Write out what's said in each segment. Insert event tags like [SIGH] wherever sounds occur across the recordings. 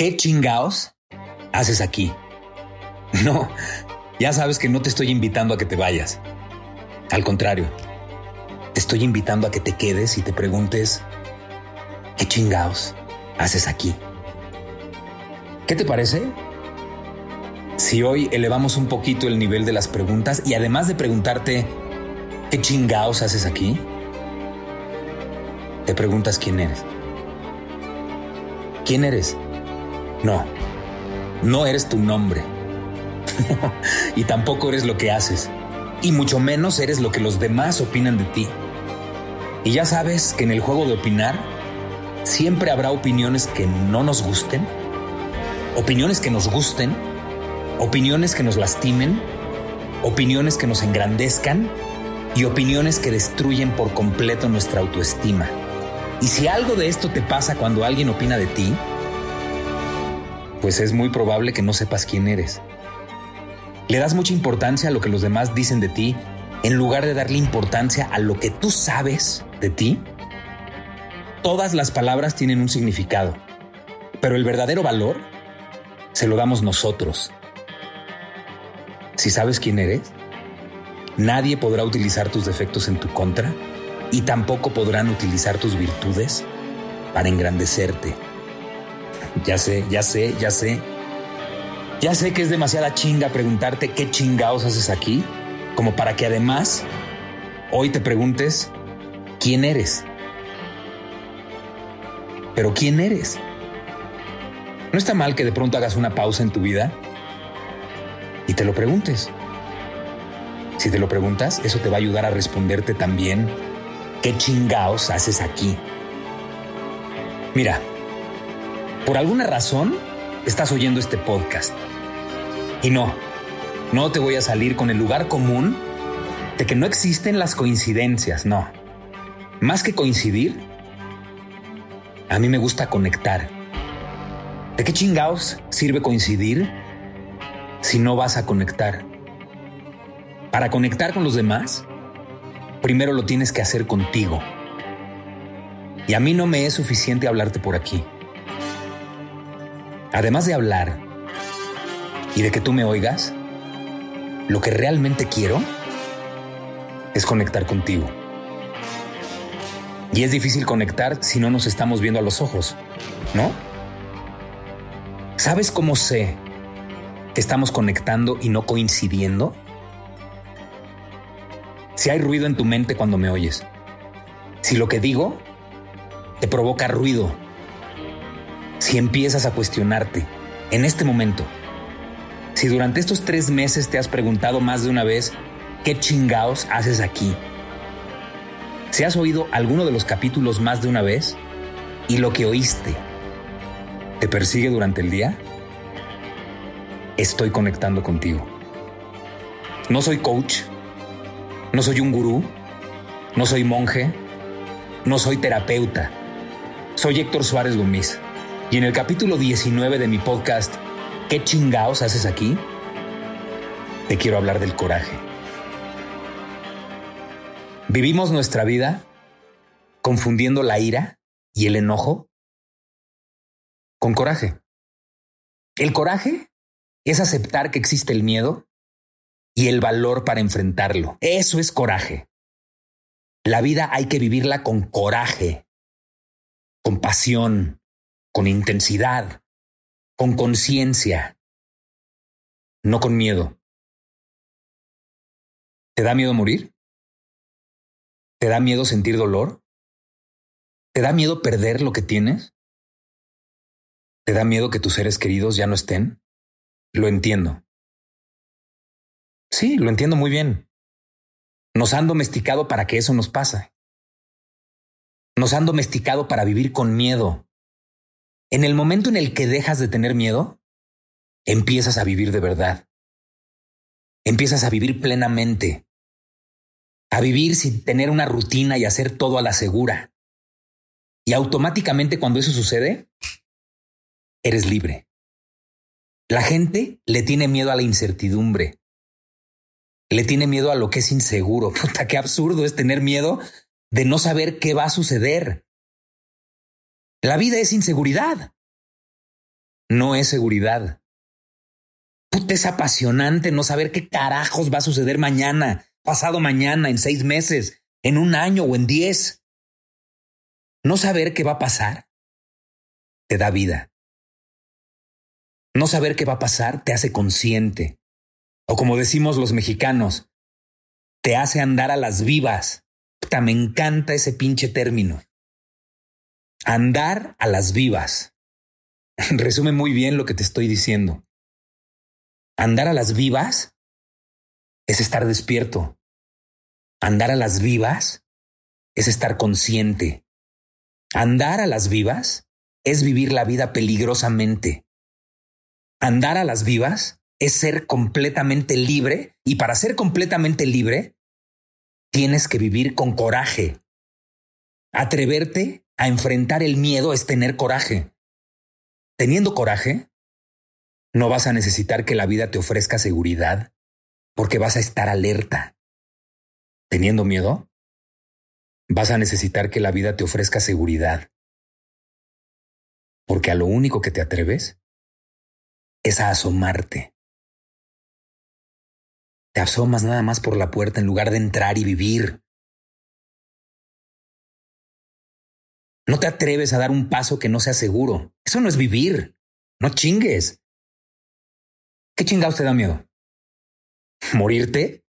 ¿Qué chingaos haces aquí? No, ya sabes que no te estoy invitando a que te vayas. Al contrario, te estoy invitando a que te quedes y te preguntes, ¿qué chingaos haces aquí? ¿Qué te parece? Si hoy elevamos un poquito el nivel de las preguntas y además de preguntarte, ¿qué chingaos haces aquí? Te preguntas quién eres. ¿Quién eres? No, no eres tu nombre. [LAUGHS] y tampoco eres lo que haces. Y mucho menos eres lo que los demás opinan de ti. Y ya sabes que en el juego de opinar siempre habrá opiniones que no nos gusten, opiniones que nos gusten, opiniones que nos lastimen, opiniones que nos engrandezcan y opiniones que destruyen por completo nuestra autoestima. Y si algo de esto te pasa cuando alguien opina de ti, pues es muy probable que no sepas quién eres. Le das mucha importancia a lo que los demás dicen de ti en lugar de darle importancia a lo que tú sabes de ti. Todas las palabras tienen un significado, pero el verdadero valor se lo damos nosotros. Si sabes quién eres, nadie podrá utilizar tus defectos en tu contra y tampoco podrán utilizar tus virtudes para engrandecerte. Ya sé, ya sé, ya sé. Ya sé que es demasiada chinga preguntarte qué chingados haces aquí, como para que además hoy te preguntes quién eres. Pero ¿quién eres? No está mal que de pronto hagas una pausa en tu vida y te lo preguntes. Si te lo preguntas, eso te va a ayudar a responderte también qué chingaos haces aquí. Mira, por alguna razón estás oyendo este podcast. Y no, no te voy a salir con el lugar común de que no existen las coincidencias, no. Más que coincidir, a mí me gusta conectar. ¿De qué chingaos sirve coincidir si no vas a conectar? Para conectar con los demás, primero lo tienes que hacer contigo. Y a mí no me es suficiente hablarte por aquí. Además de hablar y de que tú me oigas, lo que realmente quiero es conectar contigo. Y es difícil conectar si no nos estamos viendo a los ojos, ¿no? ¿Sabes cómo sé que estamos conectando y no coincidiendo? Si hay ruido en tu mente cuando me oyes, si lo que digo te provoca ruido si empiezas a cuestionarte en este momento, si durante estos tres meses te has preguntado más de una vez, ¿qué chingaos haces aquí? Si has oído alguno de los capítulos más de una vez y lo que oíste te persigue durante el día, estoy conectando contigo. No soy coach, no soy un gurú, no soy monje, no soy terapeuta. Soy Héctor Suárez Gómez y en el capítulo 19 de mi podcast, ¿Qué chingaos haces aquí? Te quiero hablar del coraje. Vivimos nuestra vida confundiendo la ira y el enojo con coraje. El coraje es aceptar que existe el miedo y el valor para enfrentarlo. Eso es coraje. La vida hay que vivirla con coraje, con pasión, con intensidad, con conciencia, no con miedo. ¿Te da miedo morir? ¿Te da miedo sentir dolor? ¿Te da miedo perder lo que tienes? ¿Te da miedo que tus seres queridos ya no estén? Lo entiendo. Sí, lo entiendo muy bien. Nos han domesticado para que eso nos pase. Nos han domesticado para vivir con miedo, En el momento en el que dejas de tener miedo, empiezas a vivir de verdad. Empiezas a vivir plenamente. A vivir sin tener una rutina y hacer todo a la segura. Y automáticamente cuando eso sucede, eres libre. La gente le tiene miedo a la incertidumbre. Le tiene miedo a lo que es inseguro. [LAUGHS] Puta, qué absurdo es tener miedo de no saber qué va a suceder. La vida es inseguridad. No es seguridad. Puta, es apasionante no saber qué carajos va a suceder mañana, pasado mañana, en seis meses, en un año o en diez. No saber qué va a pasar te da vida. No saber qué va a pasar te hace consciente. O como decimos los mexicanos, te hace andar a las vivas. Puta, me encanta ese pinche término. Andar a las vivas. [LAUGHS] Resume muy bien lo que te estoy diciendo. Andar a las vivas es estar despierto. Andar a las vivas es estar consciente. Andar a las vivas es vivir la vida peligrosamente. Andar a las vivas es ser completamente libre y para ser completamente libre tienes que vivir con coraje. Atreverte a enfrentar el miedo es tener coraje. Teniendo coraje, no vas a necesitar que la vida te ofrezca seguridad, porque vas a estar alerta. Teniendo miedo, vas a necesitar que la vida te ofrezca seguridad, porque a lo único que te atreves es a asomarte. Te asomas nada más por la puerta en lugar de entrar y vivir. No te atreves a dar un paso que no sea seguro. Eso no es vivir. No chingues. ¿Qué chingados te da miedo? ¿Morirte?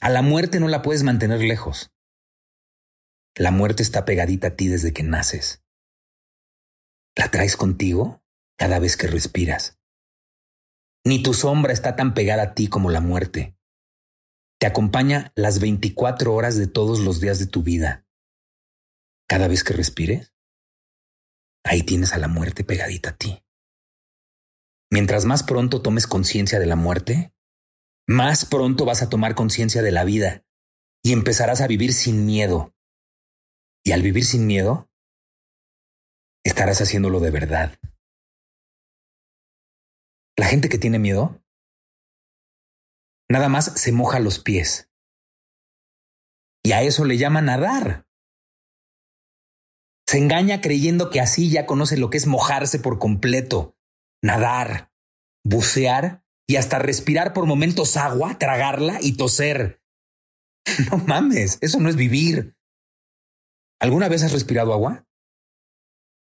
A la muerte no la puedes mantener lejos. La muerte está pegadita a ti desde que naces. La traes contigo cada vez que respiras. Ni tu sombra está tan pegada a ti como la muerte. Te acompaña las 24 horas de todos los días de tu vida cada vez que respires, ahí tienes a la muerte pegadita a ti. Mientras más pronto tomes conciencia de la muerte, más pronto vas a tomar conciencia de la vida y empezarás a vivir sin miedo. Y al vivir sin miedo, estarás haciéndolo de verdad. La gente que tiene miedo, nada más se moja los pies. Y a eso le llama nadar. Se engaña creyendo que así ya conoce lo que es mojarse por completo, nadar, bucear y hasta respirar por momentos agua, tragarla y toser. [LAUGHS] No mames, eso no es vivir. ¿Alguna vez has respirado agua?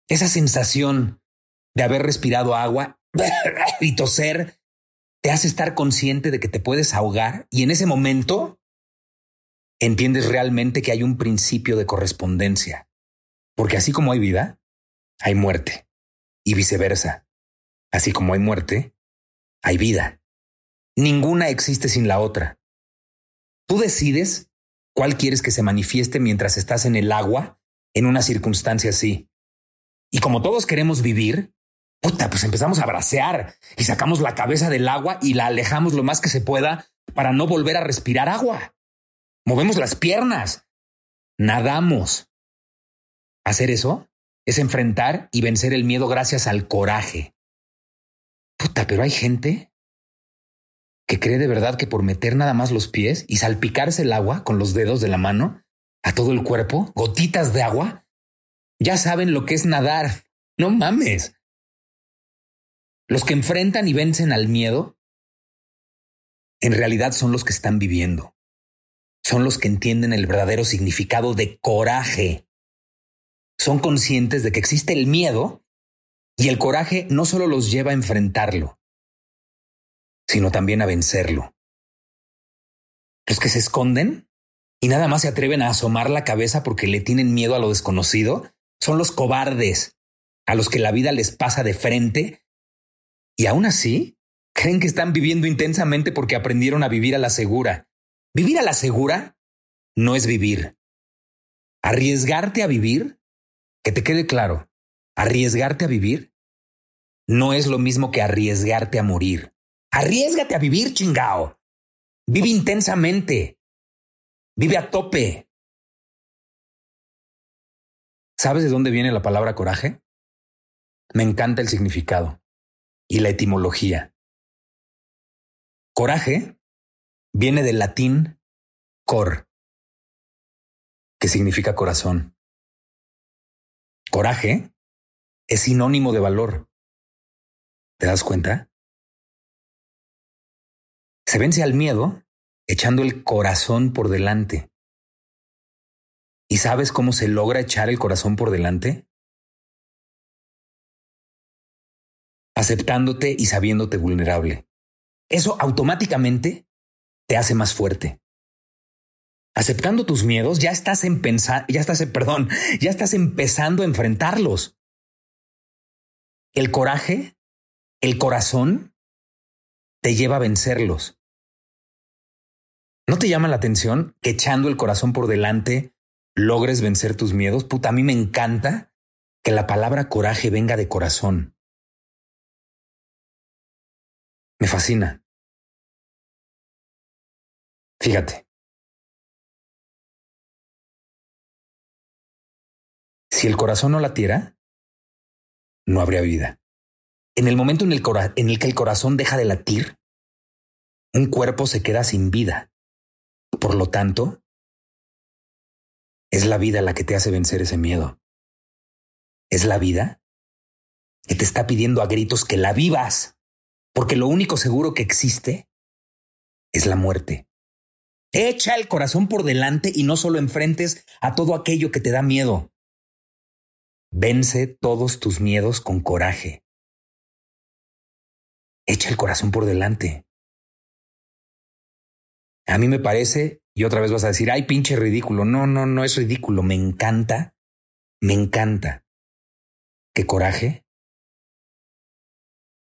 Esa sensación de haber respirado agua [LAUGHS] y toser te hace estar consciente de que te puedes ahogar y en ese momento entiendes realmente que hay un principio de correspondencia. Porque así como hay vida, hay muerte. Y viceversa. Así como hay muerte, hay vida. Ninguna existe sin la otra. Tú decides cuál quieres que se manifieste mientras estás en el agua en una circunstancia así. Y como todos queremos vivir, puta, pues empezamos a bracear y sacamos la cabeza del agua y la alejamos lo más que se pueda para no volver a respirar agua. Movemos las piernas, nadamos, Hacer eso es enfrentar y vencer el miedo gracias al coraje. Puta, pero hay gente que cree de verdad que por meter nada más los pies y salpicarse el agua con los dedos de la mano a todo el cuerpo, gotitas de agua, ya saben lo que es nadar. No mames. Los que enfrentan y vencen al miedo, en realidad son los que están viviendo. Son los que entienden el verdadero significado de coraje son conscientes de que existe el miedo y el coraje no solo los lleva a enfrentarlo, sino también a vencerlo. Los que se esconden y nada más se atreven a asomar la cabeza porque le tienen miedo a lo desconocido son los cobardes, a los que la vida les pasa de frente y aún así creen que están viviendo intensamente porque aprendieron a vivir a la segura. Vivir a la segura no es vivir. Arriesgarte a vivir que te quede claro, Arriesgarte a vivir no es lo mismo que arriesgarte a morir. Arriesgate a vivir, chingao. Vive intensamente. Vive a tope. ¿Sabes de dónde viene la palabra coraje? Me encanta el significado y la etimología. Coraje viene del latín cor, que significa corazón. Coraje es sinónimo de valor. ¿Te das cuenta? Se vence al miedo echando el corazón por delante. ¿Y sabes cómo se logra echar el corazón por delante? Aceptándote y sabiéndote vulnerable. Eso automáticamente te hace más fuerte. Aceptando tus miedos, ya estás en pensar, ya estás, perdón, ya estás empezando a enfrentarlos. El coraje, el corazón, te lleva a vencerlos. ¿No te llama la atención que echando el corazón por delante logres vencer tus miedos? Puta, a mí me encanta que la palabra coraje venga de corazón. Me fascina. Fíjate. Si el corazón no latiera, no habría vida. En el momento en el, que el corazón deja de latir, un cuerpo se queda sin vida. Por lo tanto, es la vida la que te hace vencer ese miedo. Es la vida que te está pidiendo a gritos que la vivas, porque lo único seguro que existe es la muerte. Echa el corazón por delante y no solo enfrentes a todo aquello que te da miedo. Vence todos tus miedos con coraje. Echa el corazón por delante. A mí me parece, y otra vez vas a decir, ay, pinche ridículo. No, no, no es ridículo. Me encanta, me encanta que coraje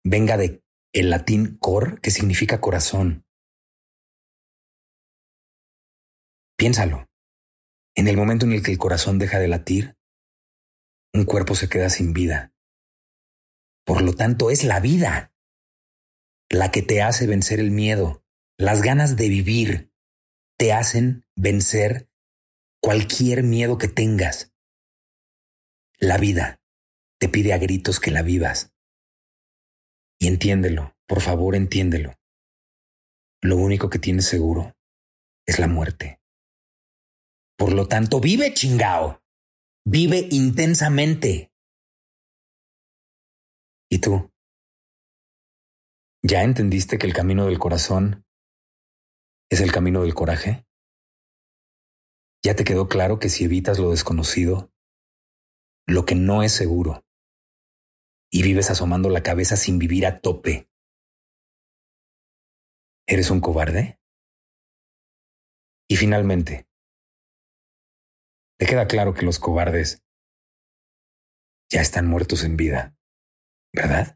venga de el latín cor, que significa corazón. Piénsalo. En el momento en el que el corazón deja de latir, un cuerpo se queda sin vida. Por lo tanto, es la vida la que te hace vencer el miedo, las ganas de vivir te hacen vencer cualquier miedo que tengas. La vida te pide a gritos que la vivas. Y entiéndelo, por favor, entiéndelo. Lo único que tienes seguro es la muerte. Por lo tanto, vive chingao. Vive intensamente. ¿Y tú? ¿Ya entendiste que el camino del corazón es el camino del coraje? ¿Ya te quedó claro que si evitas lo desconocido, lo que no es seguro, y vives asomando la cabeza sin vivir a tope, eres un cobarde? Y finalmente, te queda claro que los cobardes ya están muertos en vida, ¿verdad?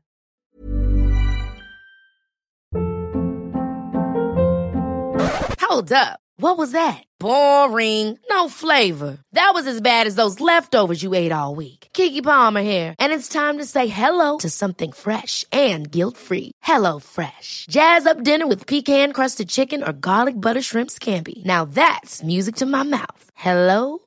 Hold up. What was that? Boring. No flavor. That was as bad as those leftovers you ate all week. Kiki Palmer here, and it's time to say hello to something fresh and guilt-free. Hello Fresh. Jazz up dinner with pecan-crusted chicken or garlic butter shrimp scampi. Now that's music to my mouth. Hello